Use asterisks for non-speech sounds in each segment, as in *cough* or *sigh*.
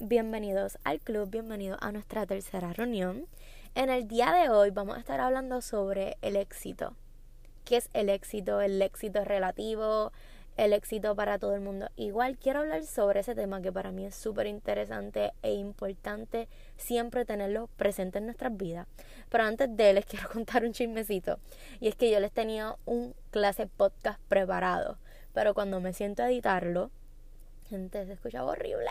bienvenidos al club, bienvenidos a nuestra tercera reunión. En el día de hoy vamos a estar hablando sobre el éxito. ¿Qué es el éxito? El éxito relativo, el éxito para todo el mundo. Igual quiero hablar sobre ese tema que para mí es súper interesante e importante siempre tenerlo presente en nuestras vidas. Pero antes de les *laughs* quiero contar un chismecito. Y es que yo les tenía un clase podcast preparado. Pero cuando me siento a editarlo, gente, se escuchaba horrible.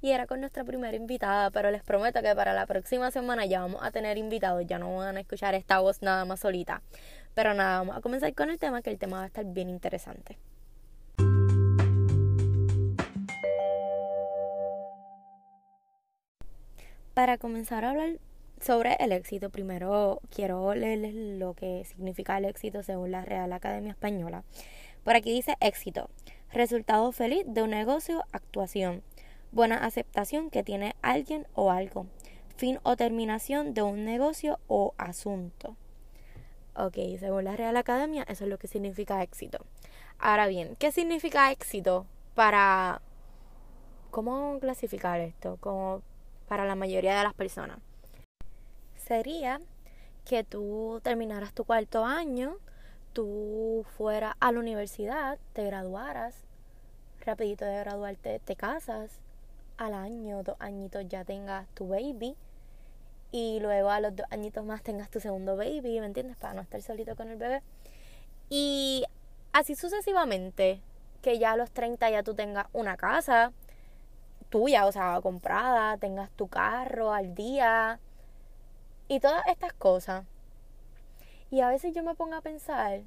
Y era con nuestra primera invitada, pero les prometo que para la próxima semana ya vamos a tener invitados, ya no van a escuchar esta voz nada más solita. Pero nada, vamos a comenzar con el tema, que el tema va a estar bien interesante. Para comenzar a hablar sobre el éxito, primero quiero leerles lo que significa el éxito según la Real Academia Española. Por aquí dice éxito, resultado feliz de un negocio, actuación, buena aceptación que tiene alguien o algo, fin o terminación de un negocio o asunto. Ok, según la Real Academia, eso es lo que significa éxito. Ahora bien, ¿qué significa éxito para... ¿Cómo clasificar esto? Como para la mayoría de las personas. Sería que tú terminaras tu cuarto año, tú fueras a la universidad, te graduaras, rapidito de graduarte te casas, al año, dos añitos ya tengas tu baby y luego a los dos añitos más tengas tu segundo baby, ¿me entiendes? Para no estar solito con el bebé. Y así sucesivamente, que ya a los 30 ya tú tengas una casa, tuya, o sea, comprada, tengas tu carro al día y todas estas cosas. Y a veces yo me pongo a pensar,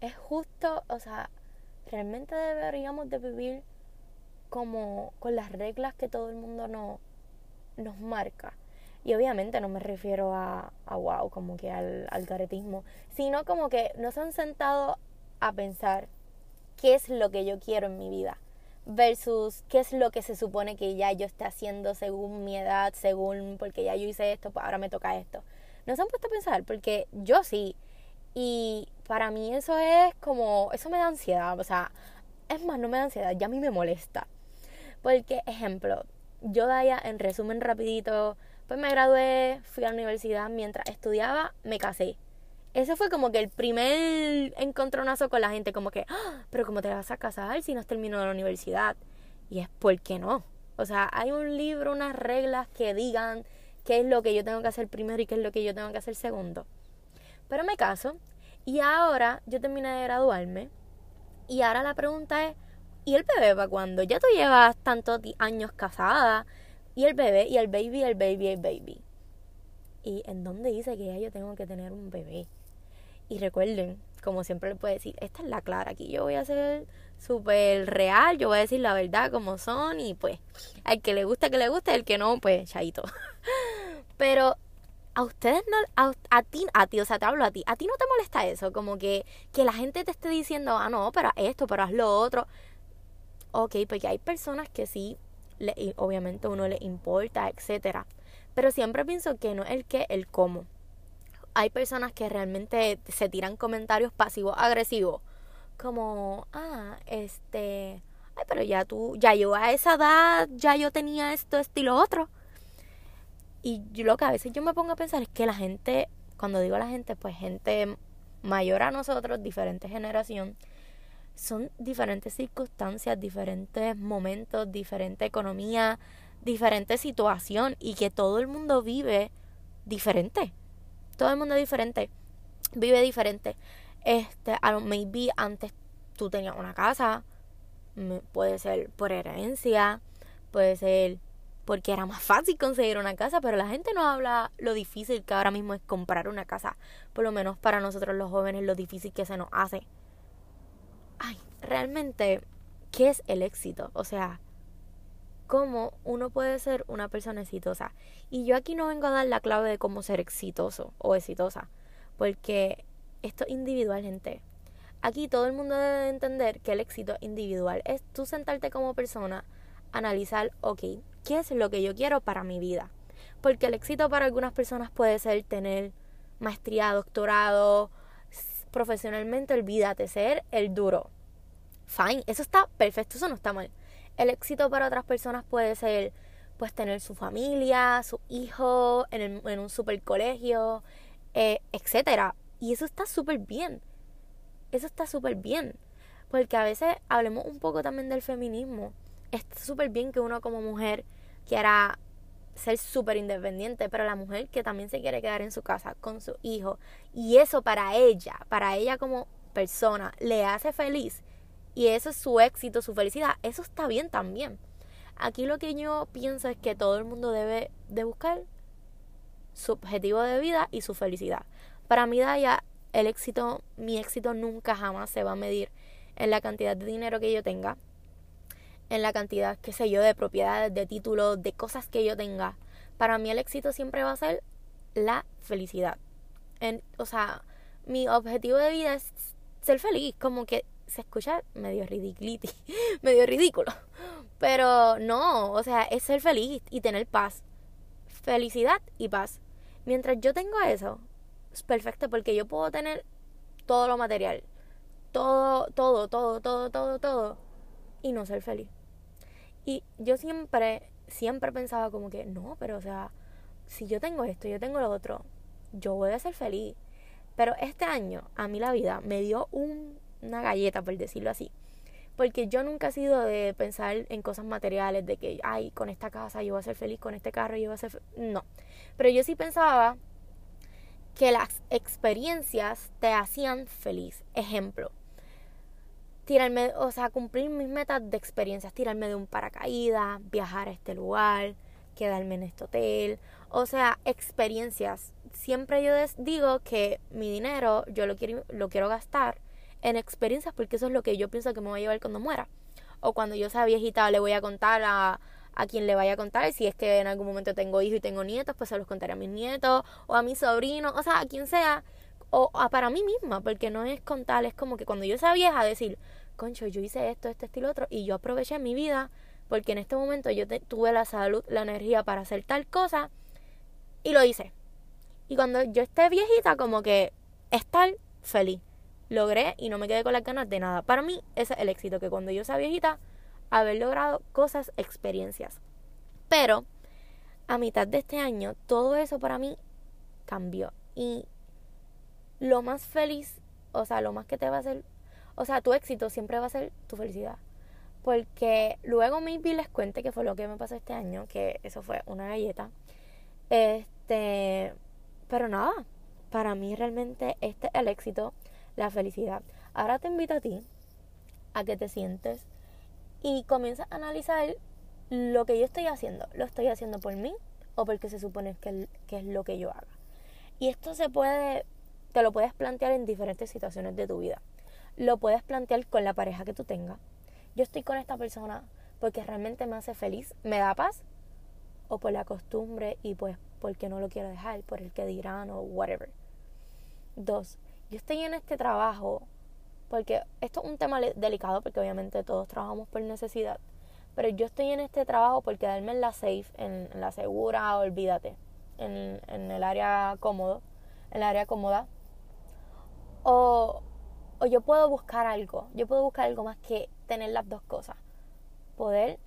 es justo, o sea, realmente deberíamos de vivir como con las reglas que todo el mundo no, nos marca. Y obviamente no me refiero a, a wow, como que al, al caretismo, sino como que nos han sentado a pensar qué es lo que yo quiero en mi vida versus qué es lo que se supone que ya yo esté haciendo según mi edad, según porque ya yo hice esto, pues ahora me toca esto. ¿No se han puesto a pensar? Porque yo sí. Y para mí eso es como, eso me da ansiedad, o sea, es más, no me da ansiedad, ya a mí me molesta. Porque, ejemplo, yo Daya, en resumen rapidito, pues me gradué, fui a la universidad, mientras estudiaba me casé ese fue como que el primer encontronazo con la gente, como que, ¡Ah! pero ¿cómo te vas a casar si no has terminado la universidad? Y es, ¿por qué no? O sea, hay un libro, unas reglas que digan qué es lo que yo tengo que hacer primero y qué es lo que yo tengo que hacer segundo. Pero me caso y ahora yo terminé de graduarme y ahora la pregunta es, ¿y el bebé para cuándo? Ya tú llevas tantos años casada y el bebé y el baby, el baby, el baby. ¿Y en dónde dice que ya yo tengo que tener un bebé? Y recuerden, como siempre le puedo decir, esta es la clara. Aquí yo voy a ser súper real, yo voy a decir la verdad como son y pues al que le gusta que le guste, el que no, pues chaito. *laughs* Pero a ustedes no, a, a, ti, a ti, o sea, te hablo a ti, a ti no te molesta eso, como que, que la gente te esté diciendo, ah, no, pero esto, pero haz lo otro. Ok, porque hay personas que sí, le, obviamente uno le importa, etcétera. Pero siempre pienso que no el qué, el cómo hay personas que realmente se tiran comentarios pasivos agresivos como ah este ay pero ya tú ya yo a esa edad ya yo tenía esto esto y lo otro y lo que a veces yo me pongo a pensar es que la gente cuando digo la gente pues gente mayor a nosotros diferente generación son diferentes circunstancias diferentes momentos diferente economía diferente situación y que todo el mundo vive diferente todo el mundo es diferente, vive diferente. Este, a lo maybe antes tú tenías una casa, puede ser por herencia, puede ser porque era más fácil conseguir una casa, pero la gente no habla lo difícil que ahora mismo es comprar una casa. Por lo menos para nosotros los jóvenes, lo difícil que se nos hace. Ay, realmente, ¿qué es el éxito? O sea, cómo uno puede ser una persona exitosa. Y yo aquí no vengo a dar la clave de cómo ser exitoso o exitosa, porque esto es individual, gente. Aquí todo el mundo debe entender que el éxito individual es tú sentarte como persona, analizar, ok, ¿qué es lo que yo quiero para mi vida? Porque el éxito para algunas personas puede ser tener maestría, doctorado, profesionalmente, olvídate, ser el duro. Fine, eso está perfecto, eso no está mal el éxito para otras personas puede ser pues tener su familia, su hijo en, un super colegio, eh, etcétera. Y eso está súper bien. Eso está súper bien. Porque a veces hablemos un poco también del feminismo. Está súper bien que uno como mujer quiera ser súper independiente, pero la mujer que también se quiere quedar en su casa con su hijo y eso para ella, para ella como persona, le hace feliz y eso es su éxito, su felicidad, eso está bien también. Aquí lo que yo pienso es que todo el mundo debe de buscar su objetivo de vida y su felicidad. Para mí, Daya, el éxito, mi éxito nunca jamás se va a medir en la cantidad de dinero que yo tenga, en la cantidad, qué sé yo, de propiedades, de títulos, de cosas que yo tenga. Para mí el éxito siempre va a ser la felicidad. En, o sea, mi objetivo de vida es ser feliz, como que se escucha medio ridiculity, *laughs* medio ridículo. Pero no, o sea, es ser feliz y tener paz. Felicidad y paz. Mientras yo tengo eso, es perfecto porque yo puedo tener todo lo material. Todo, todo, todo, todo, todo, todo. Y no ser feliz. Y yo siempre, siempre pensaba como que, no, pero o sea, si yo tengo esto, yo tengo lo otro, yo voy a ser feliz. Pero este año, a mí la vida me dio un una galleta, por decirlo así. Porque yo nunca he sido de pensar en cosas materiales, de que, ay, con esta casa yo voy a ser feliz, con este carro yo voy a ser No. Pero yo sí pensaba que las experiencias te hacían feliz. Ejemplo, tirarme, o sea, cumplir mis metas de experiencias, tirarme de un paracaídas, viajar a este lugar, quedarme en este hotel, o sea, experiencias. Siempre yo digo que mi dinero yo lo quiero, lo quiero gastar en experiencias porque eso es lo que yo pienso que me va a llevar cuando muera. O cuando yo sea viejita le voy a contar a, a quien le vaya a contar. Si es que en algún momento tengo hijos y tengo nietos, pues se los contaré a mis nietos o a mis sobrinos, o sea, a quien sea. O para mí misma, porque no es contar, es como que cuando yo sea vieja decir, concho, yo hice esto, este, estilo, otro, y yo aproveché mi vida porque en este momento yo tuve la salud, la energía para hacer tal cosa y lo hice. Y cuando yo esté viejita, como que estar feliz logré y no me quedé con las ganas de nada. Para mí ese es el éxito, que cuando yo sea viejita, haber logrado cosas, experiencias. Pero a mitad de este año, todo eso para mí cambió. Y lo más feliz, o sea, lo más que te va a hacer, o sea, tu éxito siempre va a ser tu felicidad. Porque luego maybe les cuente que fue lo que me pasó este año, que eso fue una galleta. Este, pero nada, para mí realmente este es el éxito la felicidad. Ahora te invito a ti a que te sientes y comiences a analizar lo que yo estoy haciendo. ¿Lo estoy haciendo por mí o porque se supone que, que es lo que yo haga? Y esto se puede, te lo puedes plantear en diferentes situaciones de tu vida. Lo puedes plantear con la pareja que tú tengas. Yo estoy con esta persona porque realmente me hace feliz, me da paz, o por la costumbre y pues porque no lo quiero dejar, por el que dirán o whatever. Dos, yo estoy en este trabajo porque esto es un tema delicado porque obviamente todos trabajamos por necesidad, pero yo estoy en este trabajo por quedarme en la safe, en, la segura, olvídate, en, en, el área cómodo, en el área cómoda, o, o yo puedo buscar algo, yo puedo buscar algo más que tener las dos cosas, poder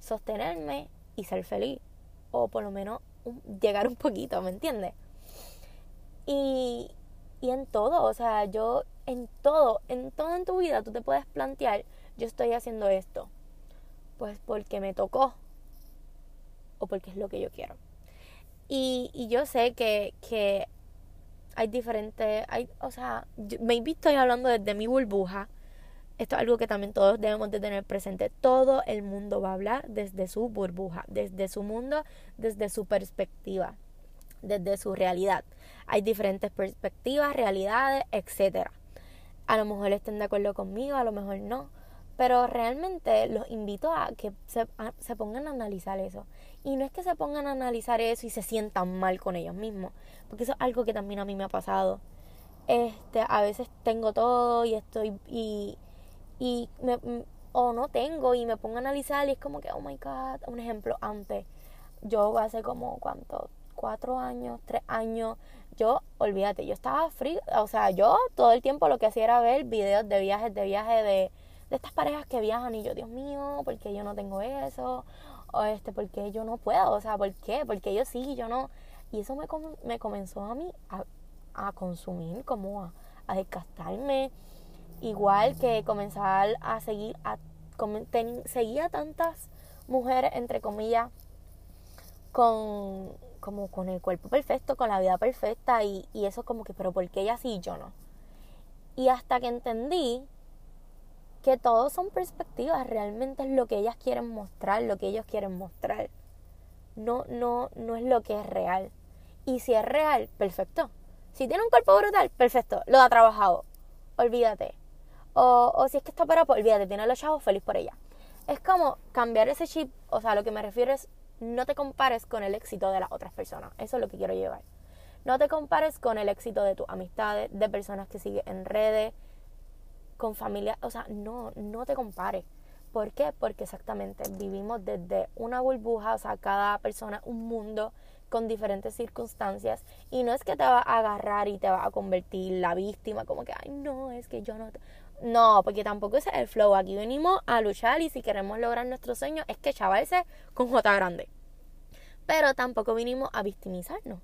sostenerme y ser feliz, o por lo menos llegar un poquito, ¿me entiendes? Y, y en todo, o sea, yo en todo, en todo en tu vida tú te puedes plantear, yo estoy haciendo esto, pues porque me tocó o porque es lo que yo quiero. Y, y yo sé que, que hay diferentes, hay, o sea, me estoy hablando desde mi burbuja. Esto es algo que también todos debemos de tener presente. Todo el mundo va a hablar desde su burbuja, desde su mundo, desde su perspectiva desde su realidad. Hay diferentes perspectivas, realidades, etc. A lo mejor estén de acuerdo conmigo, a lo mejor no. Pero realmente los invito a que se, se, pongan a analizar eso. Y no es que se pongan a analizar eso y se sientan mal con ellos mismos. Porque eso es algo que también a mí me ha pasado. Este, a veces tengo todo y estoy. y, y me, o no tengo y me pongo a analizar y es como que, oh my god, un ejemplo, antes, yo hace como, ¿cuánto? cuatro años, tres años, yo, olvídate, yo estaba frío, o sea, yo todo el tiempo lo que hacía era ver videos de viajes, de viajes, de, de estas parejas que viajan y yo, Dios mío, ¿por qué yo no tengo eso? O este, ¿por qué yo no puedo? O sea, ¿por qué? Porque yo sí, yo no. Y eso me, me comenzó a mí a, a consumir, como a, a desgastarme. Igual que comenzar a seguir, a, seguía tantas mujeres, entre comillas, con, como con el cuerpo perfecto, con la vida perfecta y, y eso como que, pero ¿por qué ella sí y yo no? Y hasta que entendí que todos son perspectivas, realmente es lo que ellas quieren mostrar, lo que ellos quieren mostrar. No, no, no es lo que es real. Y si es real, perfecto. Si tiene un cuerpo brutal, perfecto, lo ha trabajado. Olvídate. O, o si es que está para pues olvídate, tiene los chavos, feliz por ella. Es como cambiar ese chip, o sea, lo que me refiero es no te compares con el éxito de las otras personas. Eso es lo que quiero llevar. No te compares con el éxito de tus amistades, de personas que siguen en redes, con familia. O sea, no, no te compares. ¿Por qué? Porque exactamente vivimos desde una burbuja, o sea, cada persona un mundo con diferentes circunstancias y no es que te va a agarrar y te va a convertir la víctima como que, ay, no, es que yo no... No, porque tampoco es el flow. Aquí venimos a luchar y si queremos lograr nuestro sueño es que chavalse con J grande. Pero tampoco vinimos a victimizarnos.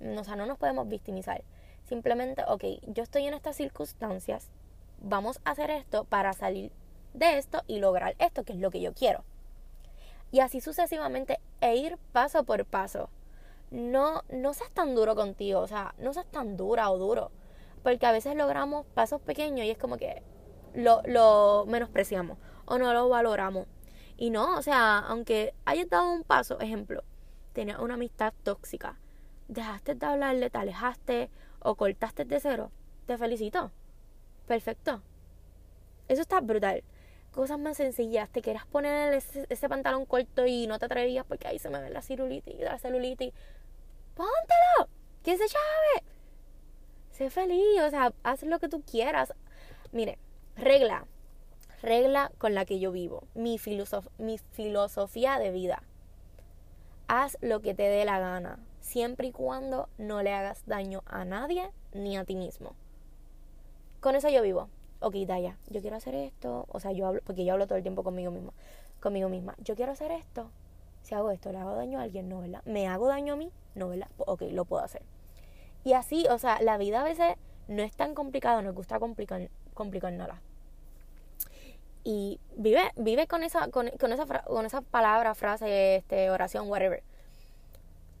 O sea, no nos podemos victimizar. Simplemente, ok, yo estoy en estas circunstancias, vamos a hacer esto para salir de esto y lograr esto, que es lo que yo quiero. Y así sucesivamente, e ir paso por paso. No, no seas tan duro contigo, o sea, no seas tan dura o duro. Porque a veces logramos pasos pequeños y es como que lo, lo menospreciamos o no lo valoramos. Y no, o sea, aunque hayas dado un paso, ejemplo, tenías una amistad tóxica, dejaste de hablarle, te alejaste o cortaste de cero, te felicito. Perfecto. Eso está brutal. Cosas más sencillas, te quieras poner ese, pantalón corto y no te atrevías porque ahí se me ve la celulitis, la celulitis. ¡Póntelo! ¿Quién se chave? Sé feliz, o sea, haz lo que tú quieras. Mire, regla, regla con la que yo vivo, mi filosofía de vida. Haz lo que te dé la gana, siempre y cuando no le hagas daño a nadie ni a ti mismo. Con eso yo vivo. Ok, Daya, yo quiero hacer esto. O sea, yo hablo, porque yo hablo todo el tiempo conmigo misma. Conmigo misma. Yo quiero hacer esto. Si hago esto, ¿le hago daño a alguien? No, ¿verdad? ¿Me hago daño a mí? No, ¿verdad? Ok, lo puedo hacer. Y así, o sea, la vida a veces no es tan complicada, nos gusta complicar, nada. Y vive, vive con esa, con, esa, con esa palabra, frase, este, oración, whatever.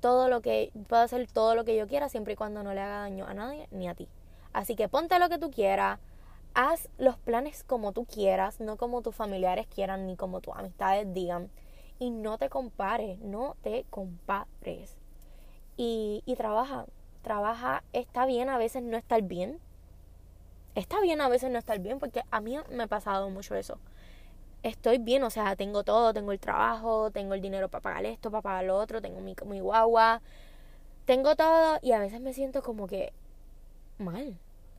Todo lo que, puedo hacer todo lo que yo quiera siempre y cuando no le haga daño a nadie ni a ti. Así que ponte lo que tú quieras, haz los planes como tú quieras, no como tus familiares quieran ni como tus amistades digan. Y no te compares, no te compares. Y, y trabaja, trabaja, está bien a veces no estar bien. Está bien a veces no estar bien porque a mí me ha pasado mucho eso. Estoy bien, o sea, tengo todo, tengo el trabajo, tengo el dinero para pagar esto, para pagar lo otro, tengo mi, mi guagua, tengo todo y a veces me siento como que mal.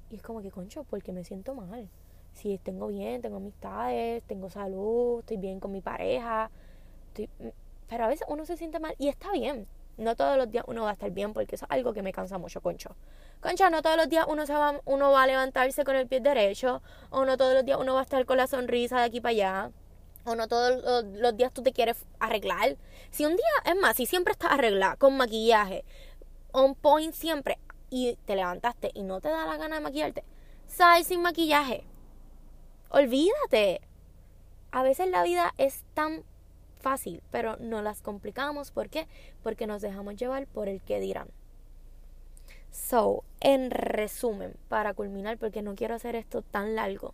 Y es como que, concho, porque me siento mal. Si tengo bien, tengo amistades, tengo salud, estoy bien con mi pareja, pero a veces uno se siente mal y está bien. No todos los días uno va a estar bien porque eso es algo que me cansa mucho, concho. Concha, no todos los días uno, se va, uno va a levantarse con el pie derecho, o no todos los días uno va a estar con la sonrisa de aquí para allá, o no todos los días tú te quieres arreglar. Si un día, es más, si siempre estás arreglada, con maquillaje, on point siempre, y te levantaste y no te da la gana de maquillarte, sal sin maquillaje. Olvídate. A veces la vida es tan fácil, pero no las complicamos. ¿Por qué? Porque nos dejamos llevar por el que dirán. So, en resumen, para culminar, porque no quiero hacer esto tan largo,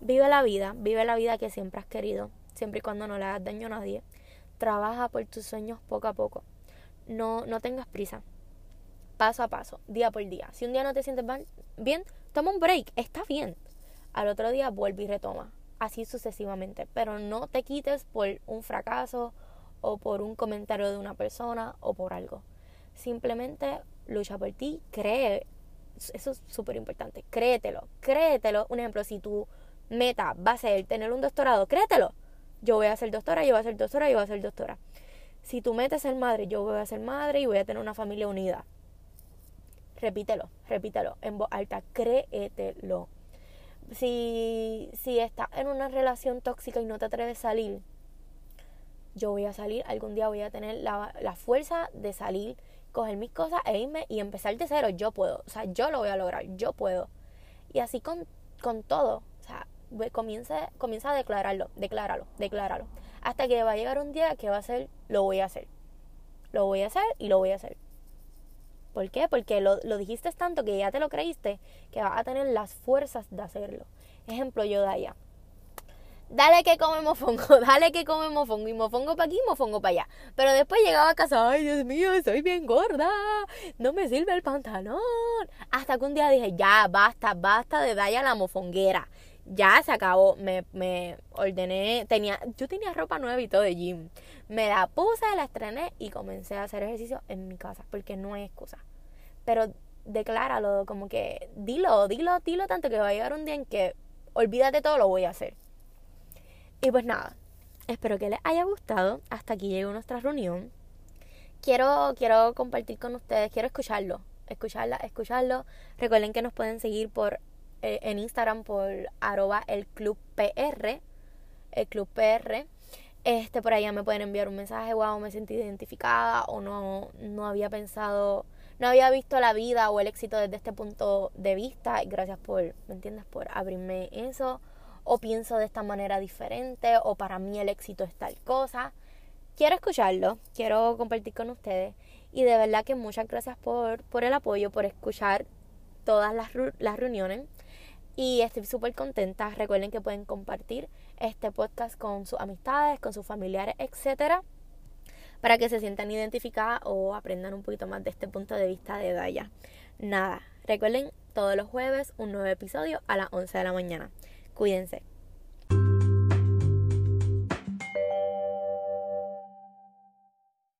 vive la vida, vive la vida que siempre has querido, siempre y cuando no le hagas daño a nadie. Trabaja por tus sueños poco a poco. No, no tengas prisa. Paso a paso, día por día. Si un día no te sientes bien, toma un break, está bien. Al otro día vuelve y retoma así sucesivamente. Pero no te quites por un fracaso o por un comentario de una persona o por algo. Simplemente lucha por ti, cree. Eso es súper importante. Créetelo, créetelo. Un ejemplo, si tu meta va a ser tener un doctorado, créetelo. Yo voy a ser doctora, yo voy a ser doctora, yo voy a ser doctora. Si tu meta es ser madre, yo voy a ser madre y voy a tener una familia unida. Repítelo, repítelo en voz alta, créetelo si, si estás en una relación tóxica y no te atreves a salir, yo voy a salir, algún día voy a tener la, la fuerza de salir, coger mis cosas e irme y empezar de cero. Yo puedo, o sea, yo lo voy a lograr, yo puedo. Y así con, con todo, o sea, comienza, comienza a declararlo, decláralo, decláralo. Hasta que va a llegar un día que va a ser, lo voy a hacer. Lo voy a hacer y lo voy a hacer. ¿Por qué? Porque lo, lo dijiste tanto que ya te lo creíste que vas a tener las fuerzas de hacerlo. Ejemplo, yo Daya. Dale que come mofongo, *laughs* dale que come mofongo, y mofongo para aquí, mofongo para allá. Pero después llegaba a casa, ay Dios mío, soy bien gorda, no me sirve el pantalón. Hasta que un día dije, ya, basta, basta de Daya la mofonguera. Ya se acabó, me, me ordené, tenía, yo tenía ropa nueva y todo de gym. Me la puse, la estrené y comencé a hacer ejercicio en mi casa, porque no hay excusa. Pero decláralo, como que dilo, dilo, dilo tanto que va a llegar un día en que olvídate todo, lo voy a hacer. Y pues nada, espero que les haya gustado. Hasta aquí llegó nuestra reunión. Quiero, quiero compartir con ustedes, quiero escucharlo, escucharla, escucharlo. Recuerden que nos pueden seguir por eh, en Instagram por arroba el club PR, el club PR. Este, por allá me pueden enviar un mensaje, wow, me sentí identificada o no, no había pensado, no había visto la vida o el éxito desde este punto de vista. Gracias por, ¿me entiendes? Por abrirme eso. O pienso de esta manera diferente, o para mí el éxito es tal cosa. Quiero escucharlo, quiero compartir con ustedes. Y de verdad que muchas gracias por, por el apoyo, por escuchar todas las, las reuniones. Y estoy súper contenta. Recuerden que pueden compartir este podcast con sus amistades, con sus familiares, etcétera, para que se sientan identificadas o aprendan un poquito más de este punto de vista de Daya. Nada, recuerden todos los jueves un nuevo episodio a las 11 de la mañana. Cuídense.